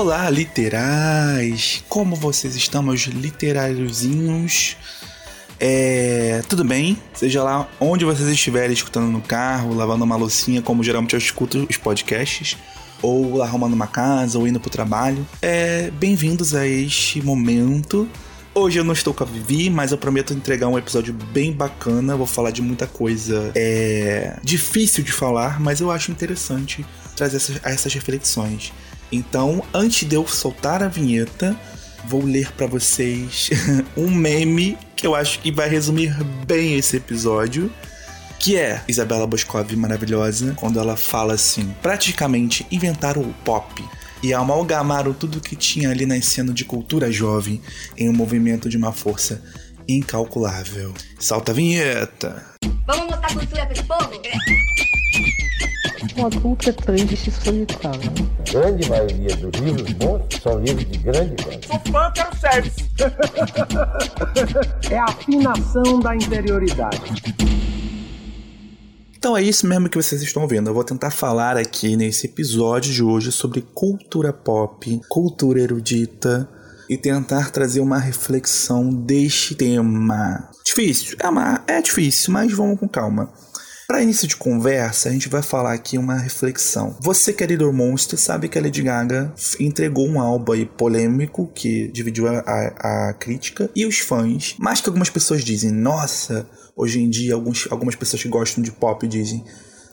Olá, literais! Como vocês estão, meus literáriozinhos? É, tudo bem? Seja lá onde vocês estiverem escutando no carro, lavando uma loucinha, como geralmente eu escuto os podcasts, ou arrumando uma casa, ou indo pro trabalho. É, Bem-vindos a este momento. Hoje eu não estou com a Vivi, mas eu prometo entregar um episódio bem bacana. Vou falar de muita coisa é, difícil de falar, mas eu acho interessante trazer essas, essas reflexões. Então, antes de eu soltar a vinheta, vou ler para vocês um meme que eu acho que vai resumir bem esse episódio. Que é Isabela Boscov maravilhosa, quando ela fala assim: praticamente inventaram o pop e amalgamaram tudo que tinha ali nascendo de cultura jovem em um movimento de uma força incalculável. Solta a vinheta! Vamos mostrar cultura pra esse povo? Um adulto é triste solitário. Grande maioria dos livros bons são livros de grande qualidade. Sou fã, quero service. é a afinação da interioridade. Então é isso mesmo que vocês estão vendo. Eu vou tentar falar aqui nesse episódio de hoje sobre cultura pop, cultura erudita e tentar trazer uma reflexão deste tema. Difícil, é, uma, é difícil, mas vamos com calma. Para início de conversa, a gente vai falar aqui uma reflexão. Você, querido monstro, sabe que a Lady Gaga entregou um álbum aí polêmico que dividiu a, a, crítica e os fãs, mas que algumas pessoas dizem, nossa, hoje em dia alguns, algumas pessoas que gostam de pop dizem,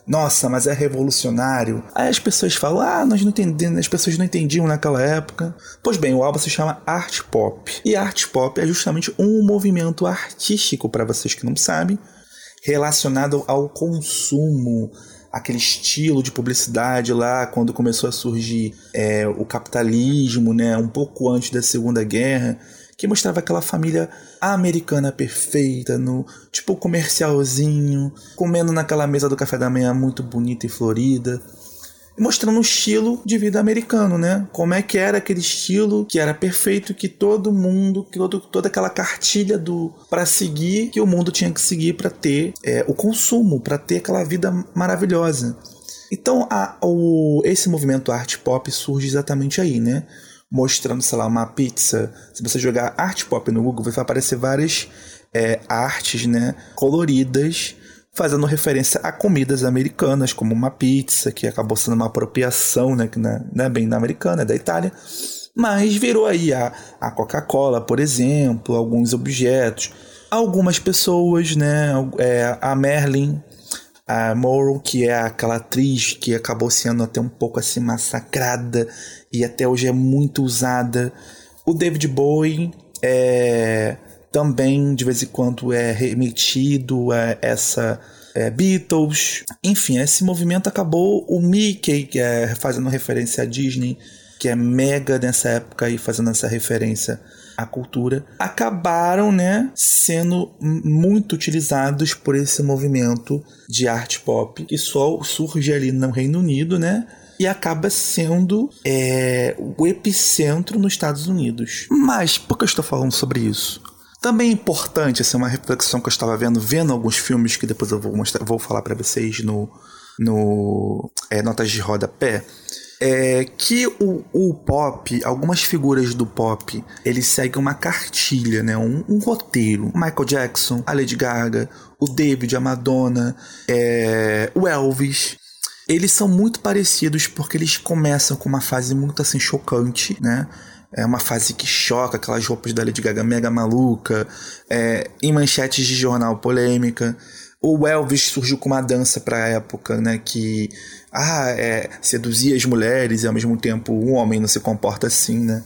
nossa, mas é revolucionário. Aí as pessoas falam, ah, nós não entendemos, as pessoas não entendiam naquela época. Pois bem, o álbum se chama Art Pop. E Art Pop é justamente um movimento artístico, para vocês que não sabem, relacionado ao consumo, aquele estilo de publicidade lá quando começou a surgir é, o capitalismo, né, um pouco antes da Segunda Guerra, que mostrava aquela família americana perfeita, no tipo comercialzinho, comendo naquela mesa do café da manhã muito bonita e florida mostrando o estilo de vida americano, né? Como é que era aquele estilo que era perfeito, que todo mundo, que todo, toda aquela cartilha do para seguir que o mundo tinha que seguir para ter é, o consumo, para ter aquela vida maravilhosa. Então, a, o, esse movimento art pop surge exatamente aí, né? Mostrando, sei lá, uma pizza. Se você jogar art pop no Google, vai aparecer várias é, artes, né? Coloridas fazendo referência a comidas americanas, como uma pizza, que acabou sendo uma apropriação, né, que não é bem da americana, é da Itália. Mas virou aí a, a Coca-Cola, por exemplo, alguns objetos. Algumas pessoas, né, é, a Merlin, a Morrow, que é aquela atriz que acabou sendo até um pouco assim massacrada e até hoje é muito usada. O David Bowie é também de vez em quando é remetido a essa é, Beatles. Enfim, esse movimento acabou. O Mickey, que é fazendo referência à Disney, que é mega nessa época e fazendo essa referência à cultura, acabaram, né, sendo muito utilizados por esse movimento de arte pop que só surge ali no Reino Unido, né? e acaba sendo é, o epicentro nos Estados Unidos. Mas por que eu estou falando sobre isso? Também é importante, assim, uma reflexão que eu estava vendo, vendo alguns filmes que depois eu vou mostrar, vou falar para vocês no, no é, Notas de Rodapé, é que o, o pop, algumas figuras do pop, eles seguem uma cartilha, né? um, um roteiro. Michael Jackson, a Lady Gaga, o David, a Madonna, é, o Elvis. Eles são muito parecidos porque eles começam com uma fase muito assim chocante, né? É uma fase que choca, aquelas roupas da Lady Gaga mega maluca, é, em manchetes de jornal polêmica. O Elvis surgiu com uma dança para a época, né, que ah, é, seduzia as mulheres e ao mesmo tempo o homem não se comporta assim, né?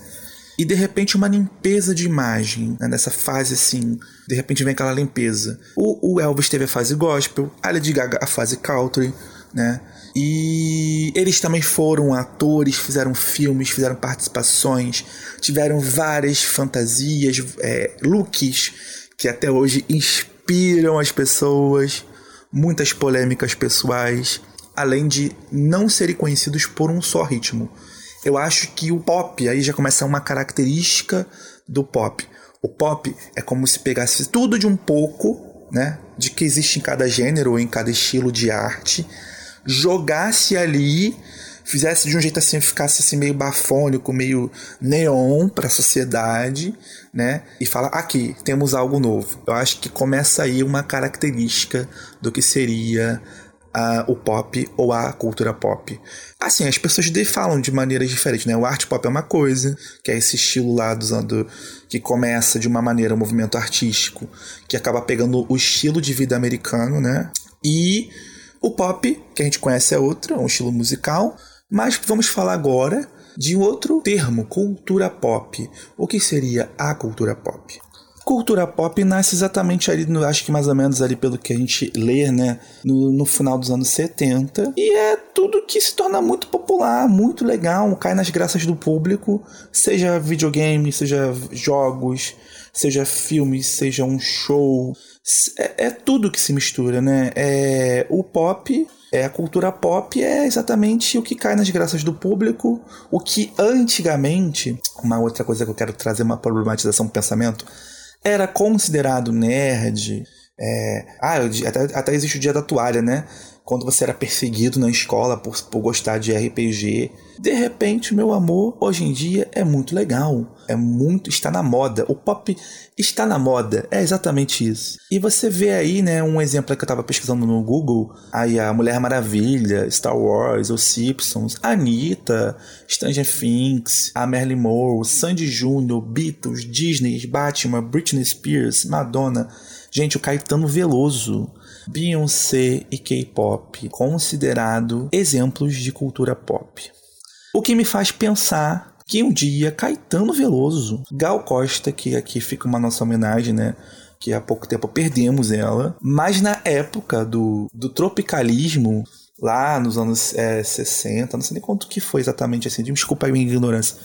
E de repente uma limpeza de imagem, né, nessa fase assim, de repente vem aquela limpeza. O, o Elvis teve a fase gospel, a Lady Gaga a fase country, né? E eles também foram atores, fizeram filmes, fizeram participações, tiveram várias fantasias, é, looks que até hoje inspiram as pessoas, muitas polêmicas pessoais, além de não serem conhecidos por um só ritmo. Eu acho que o pop aí já começa uma característica do pop. O pop é como se pegasse tudo de um pouco, né, de que existe em cada gênero ou em cada estilo de arte jogasse ali, fizesse de um jeito assim, ficasse assim meio bafônico, meio neon para a sociedade, né? E fala aqui temos algo novo. Eu acho que começa aí uma característica do que seria o pop ou a cultura pop. Assim, as pessoas falam de maneiras diferentes, né? O art pop é uma coisa, que é esse estilo lá anos que começa de uma maneira um movimento artístico, que acaba pegando o estilo de vida americano, né? E o pop, que a gente conhece é outro, é um estilo musical, mas vamos falar agora de outro termo, cultura pop. O que seria a cultura pop? Cultura pop nasce exatamente ali, no, acho que mais ou menos ali pelo que a gente lê, né? No, no, final dos anos 70. E é tudo que se torna muito popular, muito legal, cai nas graças do público, seja videogame, seja jogos, seja filmes, seja um show. É, é tudo que se mistura, né? É, o pop é, a cultura pop é exatamente o que cai nas graças do público, o que antigamente, uma outra coisa que eu quero trazer uma problematização do pensamento, era considerado nerd. É, ah, até, até existe o dia da toalha, né? Quando você era perseguido na escola por, por gostar de RPG. De repente, meu amor, hoje em dia é muito legal. É muito. Está na moda. O pop está na moda. É exatamente isso. E você vê aí, né, um exemplo que eu estava pesquisando no Google. Aí a Mulher Maravilha, Star Wars, Os Simpsons, Anitta, Stranger Things, a Marilyn Monroe, Sandy Júnior, Beatles, Disney, Batman, Britney Spears, Madonna. Gente, o Caetano Veloso. Beyoncé e K-pop, considerado exemplos de cultura pop. O que me faz pensar que um dia Caetano Veloso, Gal Costa, que aqui fica uma nossa homenagem, né? Que há pouco tempo perdemos ela, mas na época do, do tropicalismo, lá nos anos é, 60, não sei nem quanto que foi exatamente assim, desculpa a minha ignorância.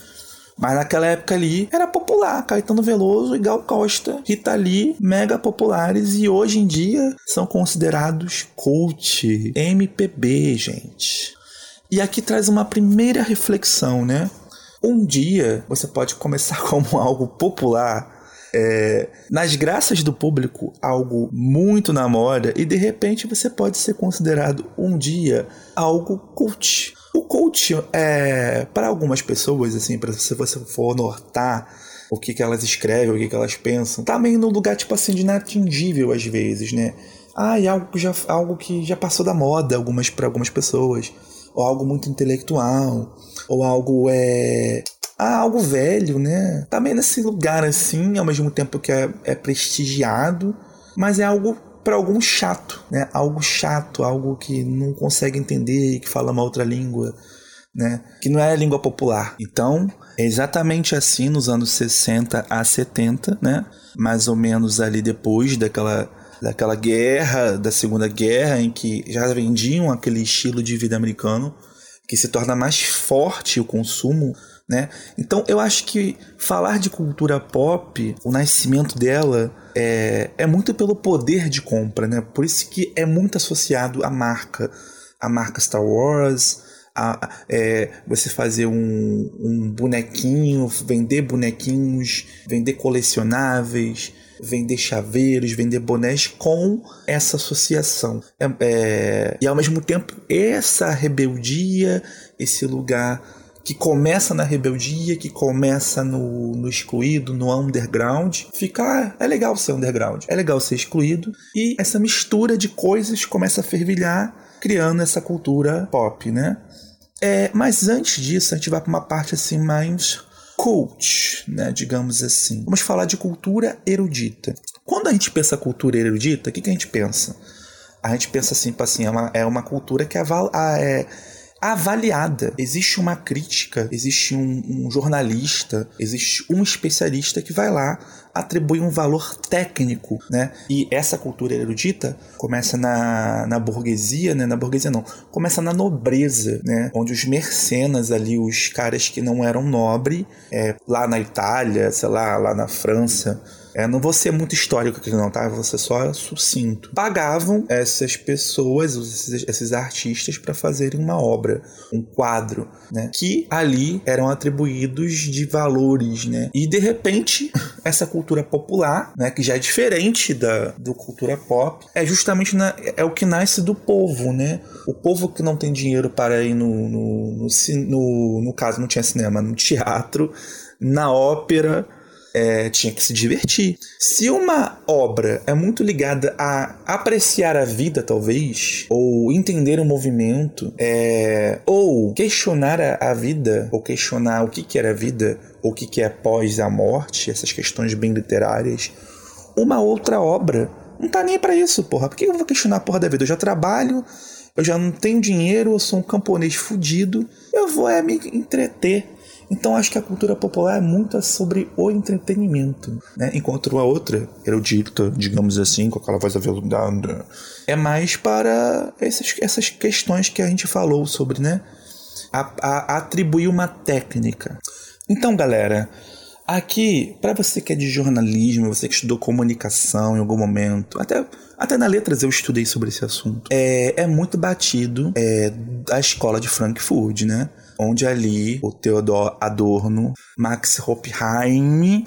Mas naquela época ali era popular, Caetano Veloso e Gal Costa, Rita Lee, mega populares e hoje em dia são considerados cult, MPB, gente. E aqui traz uma primeira reflexão, né? Um dia você pode começar como algo popular, é, nas graças do público, algo muito na moda, e de repente você pode ser considerado um dia algo cult. O cult é, para algumas pessoas, assim, para se você for notar o que, que elas escrevem, o que, que elas pensam, tá meio no lugar, tipo assim, de inatingível às vezes, né? Ah, é algo que já, algo que já passou da moda algumas, para algumas pessoas ou algo muito intelectual, ou algo é ah, algo velho, né? Tá nesse lugar assim, ao mesmo tempo que é, é prestigiado, mas é algo para algum chato, né? Algo chato, algo que não consegue entender, que fala uma outra língua, né? Que não é língua popular. Então, é exatamente assim nos anos 60 a 70, né? Mais ou menos ali depois daquela daquela guerra, da Segunda Guerra, em que já vendiam aquele estilo de vida americano, que se torna mais forte o consumo, né? Então eu acho que falar de cultura pop, o nascimento dela é, é muito pelo poder de compra, né? Por isso que é muito associado à marca, a marca Star Wars, a, é, você fazer um, um bonequinho, vender bonequinhos, vender colecionáveis, vender chaveiros, vender bonés com essa associação. É, é, e ao mesmo tempo, essa rebeldia, esse lugar que começa na rebeldia, que começa no, no excluído, no underground, fica, ah, é legal ser underground, é legal ser excluído, e essa mistura de coisas começa a fervilhar, criando essa cultura pop, né? É, mas antes disso, a gente vai para uma parte assim mais cult, né, digamos assim. Vamos falar de cultura erudita. Quando a gente pensa cultura erudita, o que, que a gente pensa? A gente pensa assim, assim é, uma, é uma cultura que é, é avaliada. Existe uma crítica, existe um, um, jornalista, existe um especialista que vai lá atribui um valor técnico, né? E essa cultura erudita começa na, na burguesia, né? Na burguesia não, começa na nobreza, né? Onde os mercenas ali, os caras que não eram nobre, é, lá na Itália, sei lá, lá na França, É, não vou ser muito histórico aqui não, tá? Vou ser só sucinto. Pagavam essas pessoas, esses, esses artistas, para fazerem uma obra, um quadro, né? Que ali eram atribuídos de valores, né? E de repente, essa cultura popular, né? Que já é diferente da do cultura pop, é justamente na, é o que nasce do povo, né? O povo que não tem dinheiro para ir no, no, no, no, no caso, não tinha cinema, no teatro, na ópera, é, tinha que se divertir. Se uma obra é muito ligada a apreciar a vida, talvez, ou entender o movimento, é, ou questionar a, a, vida, ou questionar o que, que era a vida, ou o que, que é após a morte, essas questões bem literárias, uma outra obra não tá nem para isso, porra. Por que eu vou questionar a porra da vida? Eu já trabalho, eu já não tenho dinheiro, eu sou um camponês fudido, eu vou é me entreter então acho que a cultura popular é muito sobre o entretenimento, né? Enquanto a outra, erudita, digamos assim, com aquela voz aveludada, é mais para essas, essas questões que a gente falou sobre, né? A, a atribuir uma técnica. Então, galera, aqui, para você que é de jornalismo, você que estudou comunicação em algum momento, até, até na letras eu estudei sobre esse assunto, é, é muito batido é, a escola de Frankfurt, né? Onde ali o Theodor Adorno, Max Hopheim,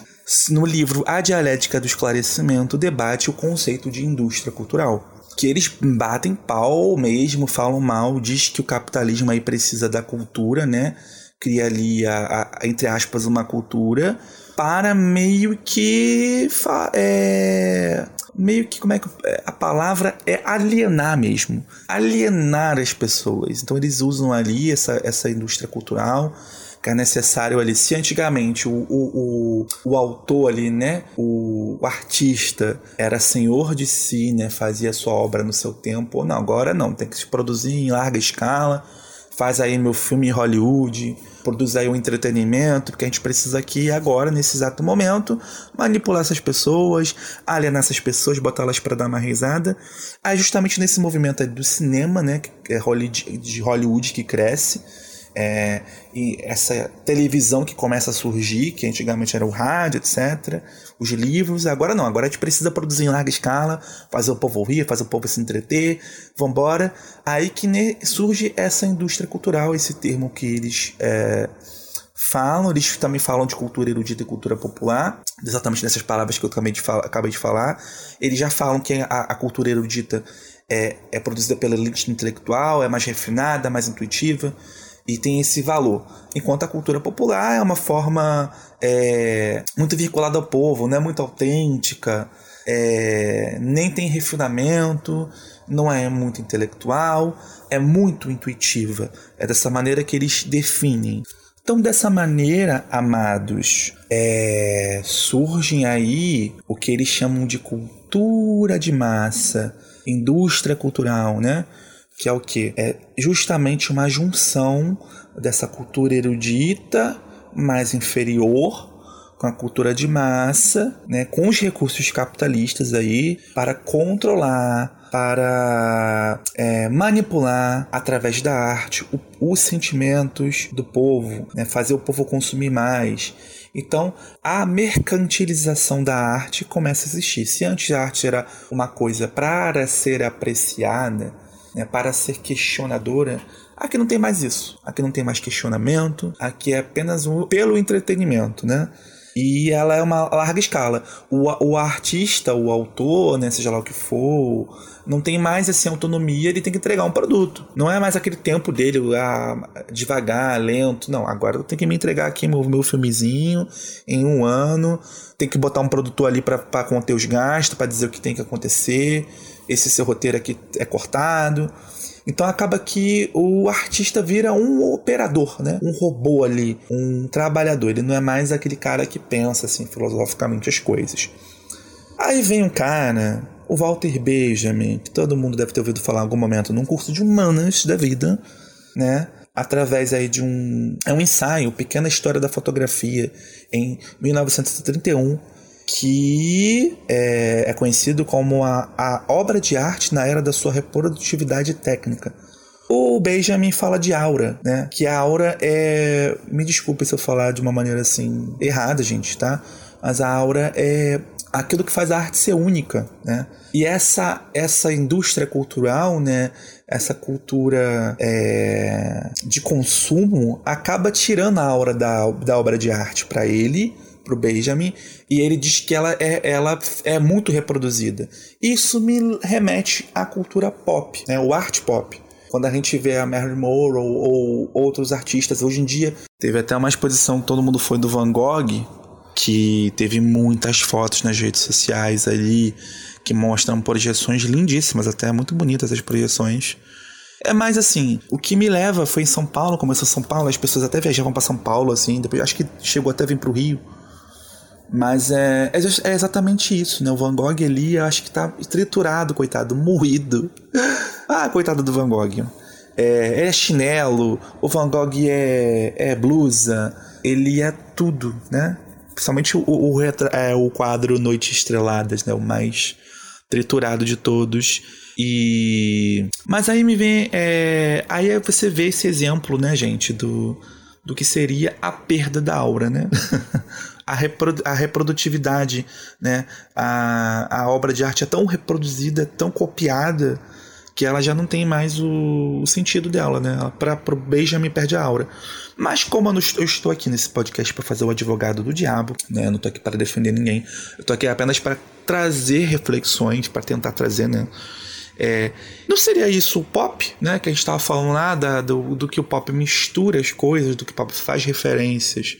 no livro A Dialética do Esclarecimento, debate o conceito de indústria cultural. Que eles batem pau mesmo, falam mal, diz que o capitalismo aí precisa da cultura, né? Cria ali, a, a entre aspas, uma cultura para meio que é, meio que como é que é, a palavra é alienar mesmo, alienar as pessoas. Então eles usam ali essa, essa indústria cultural que é necessário ali. Se antigamente o, o, o, o autor ali, né, o, o, artista era senhor de si, né, fazia sua obra no seu tempo, não, agora não, tem que se produzir em larga escala faz aí meu filme em Hollywood, produz aí o um entretenimento, porque a gente precisa aqui agora, nesse exato momento, manipular essas pessoas, alienar essas pessoas, botá-las para dar uma risada. Aí justamente nesse movimento do cinema, né, que é de Hollywood que cresce, é, e essa televisão que começa a surgir, que antigamente era o rádio, etc. Os livros, agora não, agora a gente precisa produzir em larga escala, fazer o povo rir, fazer o povo se entreter, vambora. Aí que surge essa indústria cultural, esse termo que eles é, falam, eles também falam de cultura erudita e cultura popular, exatamente nessas palavras que eu acabei de, acabei de falar. Eles já falam que a, a cultura erudita é, é produzida pela elite intelectual, é mais refinada, mais intuitiva e tem esse valor. Enquanto a cultura popular é uma forma é, muito vinculada ao povo, não é muito autêntica, é, nem tem refinamento, não é muito intelectual, é muito intuitiva. É dessa maneira que eles definem. Então, dessa maneira, amados, é, surgem aí o que eles chamam de cultura de massa, indústria cultural, né? Que é o que? É justamente uma junção dessa cultura erudita mais inferior com a cultura de massa, né, com os recursos capitalistas aí para controlar, para é, manipular através da arte o, os sentimentos do povo, né, fazer o povo consumir mais. Então, a mercantilização da arte começa a existir. Se antes a arte era uma coisa para ser apreciada, né, para ser questionadora. Aqui não tem mais isso. Aqui não tem mais questionamento. Aqui é apenas um, pelo entretenimento, né? E ela é uma larga escala. O, o artista, o autor, né, seja lá o que for, não tem mais assim autonomia, ele tem que entregar um produto. Não é mais aquele tempo dele, ah, devagar, lento. Não, agora eu tenho que me entregar aqui meu, meu filmezinho em um ano. Tem que botar um produtor ali para conter os gastos, para dizer o que tem que acontecer esse seu roteiro aqui é cortado. Então acaba que o artista vira um operador, né? Um robô ali, um trabalhador. Ele não é mais aquele cara que pensa assim filosoficamente as coisas. Aí vem um cara, o Walter Benjamin, que todo mundo deve ter ouvido falar em algum momento num curso de humanas da vida, né? Através aí de um é um ensaio, Pequena História da Fotografia, em 1931 que é, é conhecido como a, a obra de arte na era da sua reprodutividade técnica. O Benjamin fala de aura, né? Que a aura é. Me desculpe se eu falar de uma maneira assim errada, gente, tá? Mas a aura é aquilo que faz a arte ser única, né? E essa essa indústria cultural, né? Essa cultura é, de consumo acaba tirando a aura da, da obra de arte para ele, pro Benjamin, e ele diz que ela é, ela é muito reproduzida. Isso me remete à cultura pop, né? O art pop quando a gente vê a Marilyn Monroe ou outros artistas hoje em dia teve até uma exposição que todo mundo foi do Van Gogh que teve muitas fotos nas redes sociais ali que mostram projeções lindíssimas, até muito bonitas as projeções. É mais assim, o que me leva foi em São Paulo, começou São Paulo, as pessoas até viajavam para São Paulo, assim, depois acho que chegou até vir pro Rio. Mas é, é, é, exatamente isso, né? O Van Gogh ali, eu acho que tá triturado, coitado, moído. Ah, coitado do Van Gogh. É, é chinelo, o Van Gogh é, é blusa, ele é tudo, né? Principalmente o, o, é, o quadro Noites Estreladas, né? O mais triturado de todos. E. Mas aí me vem. É... Aí você vê esse exemplo, né, gente, do, do que seria a perda da aura, né? a, reprodu a reprodutividade, né? A, a obra de arte é tão reproduzida, tão copiada, que ela já não tem mais o, o sentido dela, né? Para o Benjamin perde a aura. Mas como eu, não, eu estou aqui nesse podcast para fazer o advogado do diabo, né? Eu não estou aqui para defender ninguém. Eu estou aqui apenas para trazer reflexões, para tentar trazer, né? É, não seria isso o pop, né? Que a gente estava falando lá da, do, do que o pop mistura as coisas, do que o pop faz referências.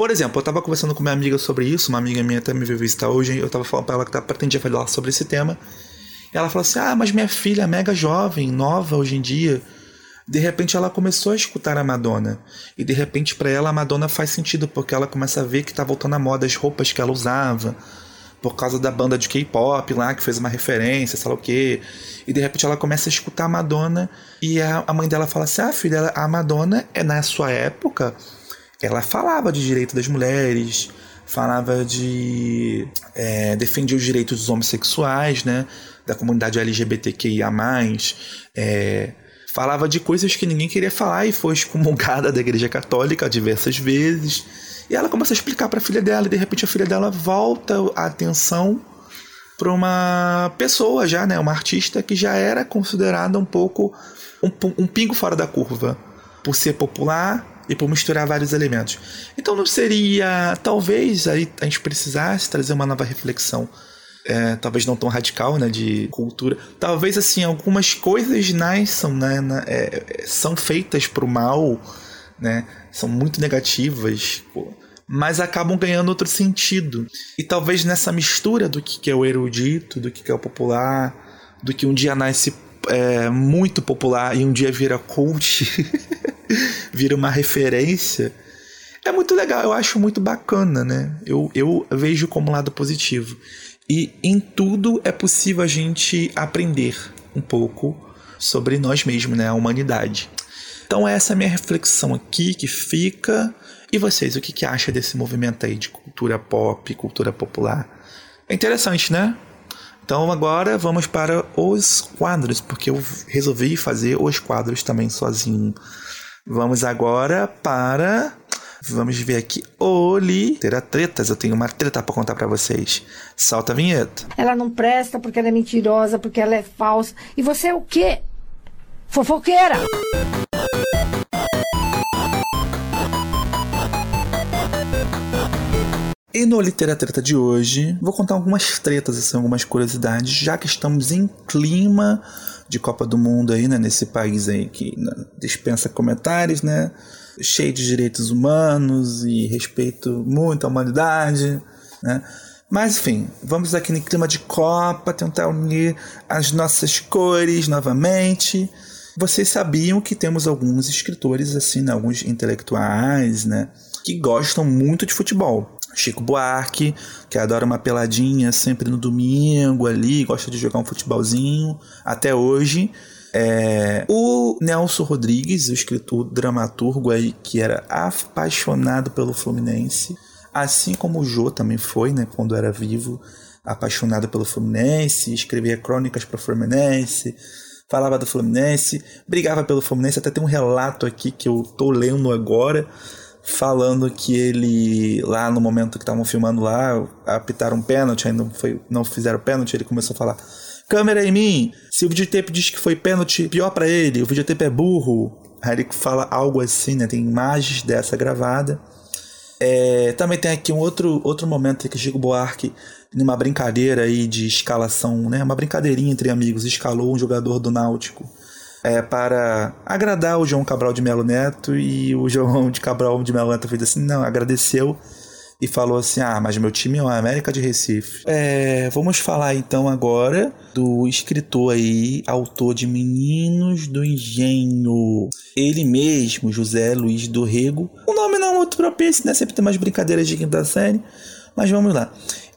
Por exemplo, eu estava conversando com minha amiga sobre isso, uma amiga minha até me veio visitar hoje, eu estava falando para ela que tá, pretendia falar sobre esse tema. Ela falou assim: Ah, mas minha filha é mega jovem, nova hoje em dia de repente ela começou a escutar a Madonna. E de repente para ela a Madonna faz sentido, porque ela começa a ver que tá voltando à moda as roupas que ela usava. Por causa da banda de K-pop lá, que fez uma referência, sei lá o quê. E de repente ela começa a escutar a Madonna. E a mãe dela fala assim: Ah, filha, a Madonna é na sua época. Ela falava de direito das mulheres, falava de. É, defendia os direitos dos homossexuais, né? Da comunidade LGBTQIA. É, falava de coisas que ninguém queria falar e foi excomungada da igreja católica diversas vezes. E ela começa a explicar para a filha dela, e de repente a filha dela volta a atenção para uma pessoa já, né, uma artista que já era considerada um pouco um, um pingo fora da curva, por ser popular e por misturar vários elementos. Então não seria, talvez aí a gente precisasse trazer uma nova reflexão é, talvez não tão radical, né, de cultura. Talvez assim algumas coisas nasçam, né, na, é, são feitas pro mal, né, são muito negativas, mas acabam ganhando outro sentido. E talvez nessa mistura do que é o erudito, do que é o popular, do que um dia nasce é, muito popular e um dia vira cult, vira uma referência. É muito legal, eu acho muito bacana, né? Eu, eu vejo como lado positivo. E em tudo é possível a gente aprender um pouco sobre nós mesmos, né? A humanidade. Então essa é a minha reflexão aqui que fica. E vocês, o que, que acham desse movimento aí de cultura pop, cultura popular? É interessante, né? Então agora vamos para os quadros, porque eu resolvi fazer os quadros também sozinho. Vamos agora para Vamos ver aqui. Oli, terá tretas. Eu tenho uma treta para contar para vocês. Salta a vinheta. Ela não presta porque ela é mentirosa, porque ela é falsa. E você é o quê? Fofoqueira! E no Literatreta de hoje, vou contar algumas tretas, assim, algumas curiosidades, já que estamos em clima de Copa do Mundo aí, né, nesse país aí que né, dispensa comentários, né? cheio de direitos humanos e respeito muito à humanidade, né? Mas enfim, vamos aqui no clima de Copa tentar unir as nossas cores novamente. Vocês sabiam que temos alguns escritores assim, né? alguns intelectuais, né, que gostam muito de futebol. Chico Buarque, que adora uma peladinha sempre no domingo ali, gosta de jogar um futebolzinho até hoje. É, o Nelson Rodrigues, o escritor dramaturgo aí, que era apaixonado pelo Fluminense, assim como o Jô também foi, né, quando era vivo, apaixonado pelo Fluminense, escrevia crônicas para o Fluminense, falava do Fluminense, brigava pelo Fluminense, até tem um relato aqui que eu tô lendo agora falando que ele, lá no momento que estavam filmando lá, apitaram um pênalti, ainda foi, não fizeram pênalti, ele começou a falar: câmera em mim, se o videotape diz que foi pênalti, pior para ele, o videotape é burro. Aí ele fala algo assim, né? Tem imagens dessa gravada. É, também tem aqui um outro, outro momento que Chico Buarque, numa brincadeira aí de escalação, né? Uma brincadeirinha entre amigos, escalou um jogador do Náutico é, para agradar o João Cabral de Melo Neto e o João de Cabral de Melo Neto fez assim, não, agradeceu e falou assim, ah, mas meu time é o América de Recife. É, vamos falar então agora do escritor aí, autor de Meninos do Engenho. Ele mesmo, José Luiz do Rego. O nome não é muito propício, né? Sempre tem umas brincadeiras de quinta série. Mas vamos lá.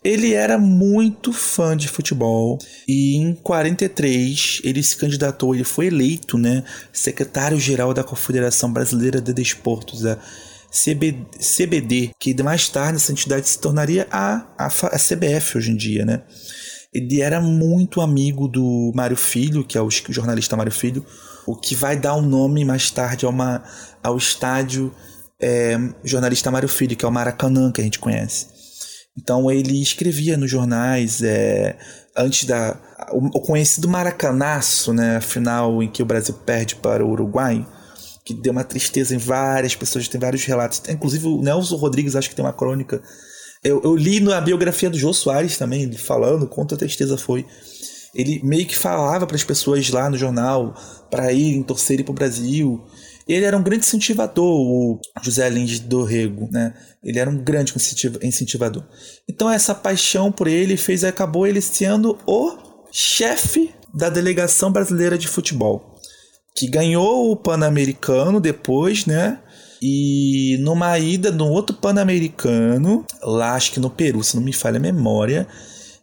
Ele era muito fã de futebol e em 43 ele se candidatou, ele foi eleito, né, secretário-geral da Confederação Brasileira de Desportos, a CB, CBD, que mais tarde essa entidade se tornaria a, a, a CBF hoje em dia, né? Ele era muito amigo do Mário Filho, que é o jornalista Mário Filho, o que vai dar o um nome mais tarde a uma, ao estádio é, jornalista Mário Filho, que é o Maracanã, que a gente conhece. Então ele escrevia nos jornais é, antes da o, conhecido Maracanaço, né, a final em que o Brasil perde para o Uruguai, que deu uma tristeza em várias pessoas, tem vários relatos. Inclusive o Nelson Rodrigues acho que tem uma crônica. Eu, eu li na biografia do Jô Soares também, ele falando quanto a tristeza foi. Ele meio que falava para as pessoas lá no jornal para irem torcerem para o Brasil. Ele era um grande incentivador, o José Lins do Rego, né? Ele era um grande incentivador. Então essa paixão por ele fez acabou ele sendo o chefe da delegação brasileira de futebol, que ganhou o Pan-Americano depois, né? E numa ida no outro Pan-Americano, lá acho que no Peru, se não me falha a memória,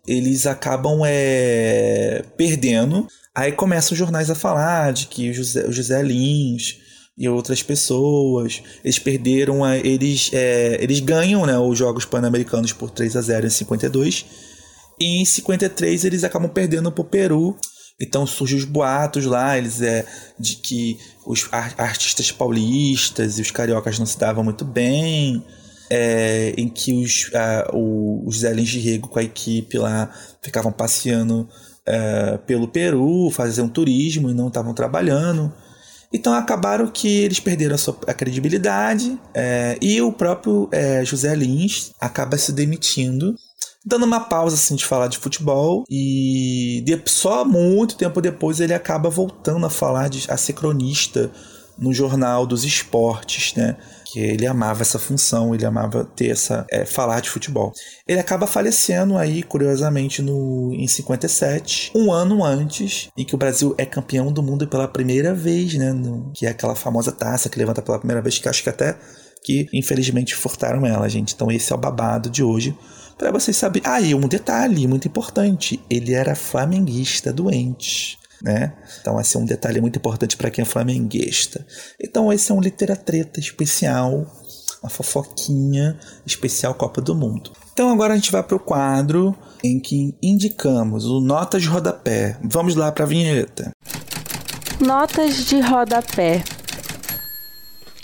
eles acabam é, perdendo. Aí começam os jornais a falar de que o José, o José Lins e outras pessoas. Eles perderam, a, eles, é, eles ganham né, os Jogos Pan-Americanos por 3 a 0 em 52. E em 53 eles acabam perdendo para o Peru. Então surgem os boatos lá, eles é de que os artistas paulistas e os cariocas não se davam muito bem. É, em que os, a, os Zé Lins de Rego com a equipe lá ficavam passeando é, pelo Peru, faziam turismo e não estavam trabalhando. Então acabaram que eles perderam a, sua, a credibilidade é, e o próprio é, José Lins acaba se demitindo, dando uma pausa assim, de falar de futebol e só muito tempo depois ele acaba voltando a falar de a ser cronista no jornal dos esportes, né? Que ele amava essa função, ele amava ter essa é, falar de futebol. Ele acaba falecendo aí, curiosamente, no em 57, um ano antes em que o Brasil é campeão do mundo pela primeira vez, né? No, que é aquela famosa taça que levanta pela primeira vez, que acho que até que infelizmente furtaram ela, gente. Então esse é o babado de hoje para vocês saberem. Ah, e um detalhe muito importante: ele era flamenguista doente né? Então esse é um detalhe muito importante para quem é flamenguista. Então esse é um literatreta especial, uma fofoquinha especial Copa do Mundo. Então agora a gente vai para o quadro em que indicamos o Notas de Rodapé. Vamos lá para a vinheta. Notas de Rodapé.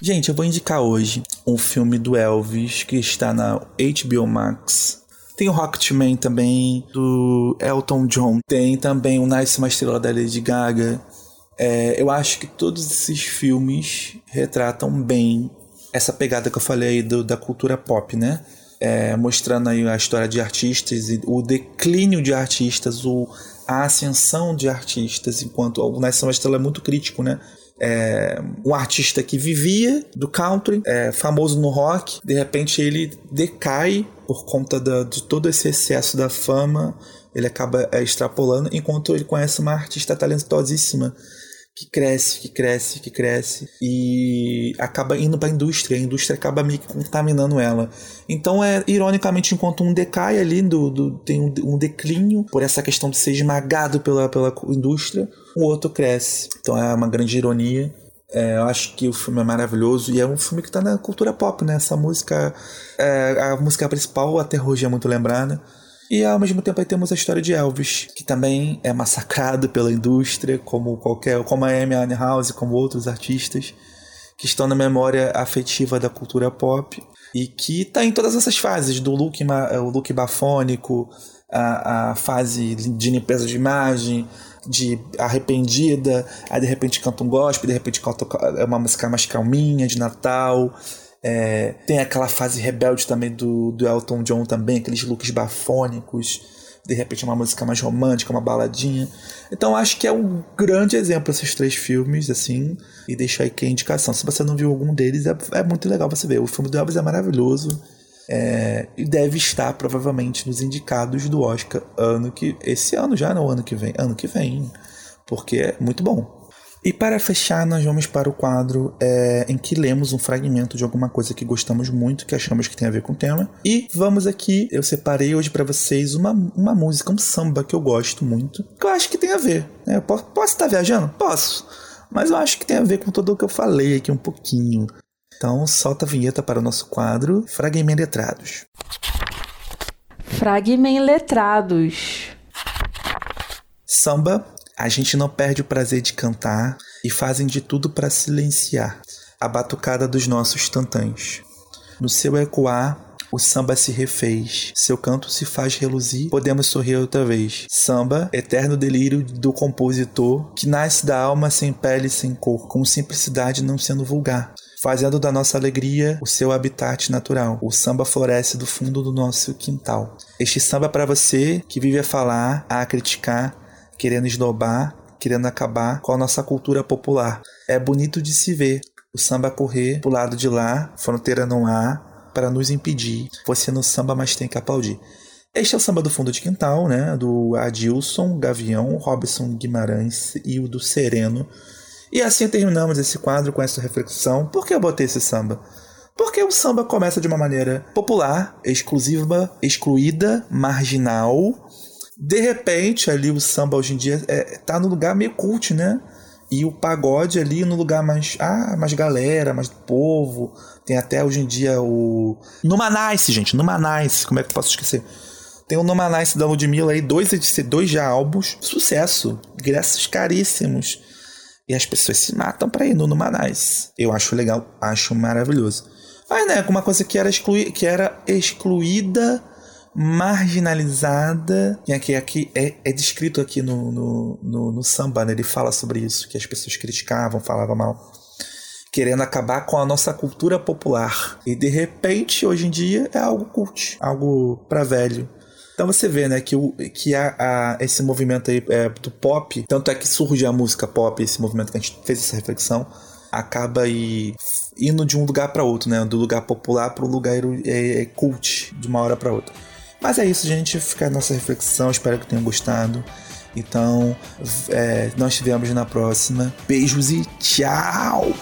Gente, eu vou indicar hoje um filme do Elvis que está na HBO Max tem o Rocketman também, do Elton John. Tem também o Nice Uma Estrela da Lady Gaga. É, eu acho que todos esses filmes retratam bem essa pegada que eu falei do, da cultura pop, né? É, mostrando aí a história de artistas e o declínio de artistas, o, a ascensão de artistas, enquanto o Nice Uma Estrela é muito crítico, né? É, um artista que vivia do country, é, famoso no rock, de repente ele decai por conta da, de todo esse excesso da fama, ele acaba é, extrapolando, enquanto ele conhece uma artista talentosíssima que cresce, que cresce, que cresce e acaba indo para a indústria. A indústria acaba meio que contaminando ela. Então é ironicamente enquanto um decai ali do, do tem um, um, declínio por essa questão de ser esmagado pela, pela indústria, o outro cresce. Então é uma grande ironia. É, eu acho que o filme é maravilhoso e é um filme que está na cultura pop, né? Essa música, é, a música principal até hoje é muito lembrada. E ao mesmo tempo aí temos a história de Elvis, que também é massacrado pela indústria, como qualquer, como a Amy Winehouse, como outros artistas. que estão na memória afetiva da cultura pop e que tá em todas essas fases, do look, o look bafônico, a, a fase de limpeza de imagem, de arrependida, aí de repente canta um gospel, de repente canta uma música mais calminha, de Natal. É, tem aquela fase rebelde também do, do Elton John também, aqueles looks bafônicos de repente uma música mais romântica, uma baladinha. Então acho que é um grande exemplo esses três filmes, assim, e deixo aí que a indicação. Se você não viu algum deles, é, é muito legal você ver. O filme do Elvis é maravilhoso. É, e deve estar provavelmente nos indicados do Oscar ano que. Esse ano já, não ano que vem. Ano que vem. Porque é muito bom. E para fechar, nós vamos para o quadro é, em que lemos um fragmento de alguma coisa que gostamos muito, que achamos que tem a ver com o tema. E vamos aqui, eu separei hoje para vocês uma, uma música, um samba que eu gosto muito, que eu acho que tem a ver. Né? Eu posso, posso estar viajando? Posso. Mas eu acho que tem a ver com tudo o que eu falei aqui um pouquinho. Então, solta a vinheta para o nosso quadro Fragment Letrados. Fragment Letrados. Samba a gente não perde o prazer de cantar e fazem de tudo para silenciar a batucada dos nossos tantãs. No seu ecoar, o samba se refez, seu canto se faz reluzir, podemos sorrir outra vez. Samba, eterno delírio do compositor, que nasce da alma sem pele e sem cor, com simplicidade não sendo vulgar. Fazendo da nossa alegria o seu habitat natural. O samba floresce do fundo do nosso quintal. Este samba é para você que vive a falar, a criticar, querendo esnobar, querendo acabar com a nossa cultura popular. É bonito de se ver o samba correr pro lado de lá, fronteira não há, para nos impedir. Você no samba, mas tem que aplaudir. Este é o samba do fundo de quintal, né? Do Adilson, Gavião, Robson Guimarães e o do Sereno. E assim terminamos esse quadro com essa reflexão. Por que eu botei esse samba? Porque o samba começa de uma maneira popular, exclusiva, excluída, marginal, de repente, ali o samba hoje em dia é, tá no lugar meio cult, né? E o pagode ali no lugar mais. Ah, mais galera, mais povo. Tem até hoje em dia o. Numanice, gente. Numanice. Como é que eu posso esquecer? Tem o Numanice da Ludmilla aí, dois, dois já álbuns. Sucesso. Ingressos caríssimos. E as pessoas se matam pra ir no Numanice. Eu acho legal, acho maravilhoso. Mas, né, uma coisa que era, exclui, que era excluída marginalizada. E aqui, aqui é, é descrito aqui no, no, no, no samba, né? Ele fala sobre isso, que as pessoas criticavam, falavam mal querendo acabar com a nossa cultura popular. E de repente, hoje em dia, é algo cult, algo para velho. Então você vê, né, que, o, que a, a esse movimento aí é, do pop, tanto é que surge a música pop, esse movimento que a gente fez essa reflexão, acaba aí indo de um lugar para outro, né, do lugar popular para o lugar é, é, cult, de uma hora para outra. Mas é isso, gente. Fica a nossa reflexão. Espero que tenham gostado. Então, é, nós tivemos na próxima. Beijos e tchau!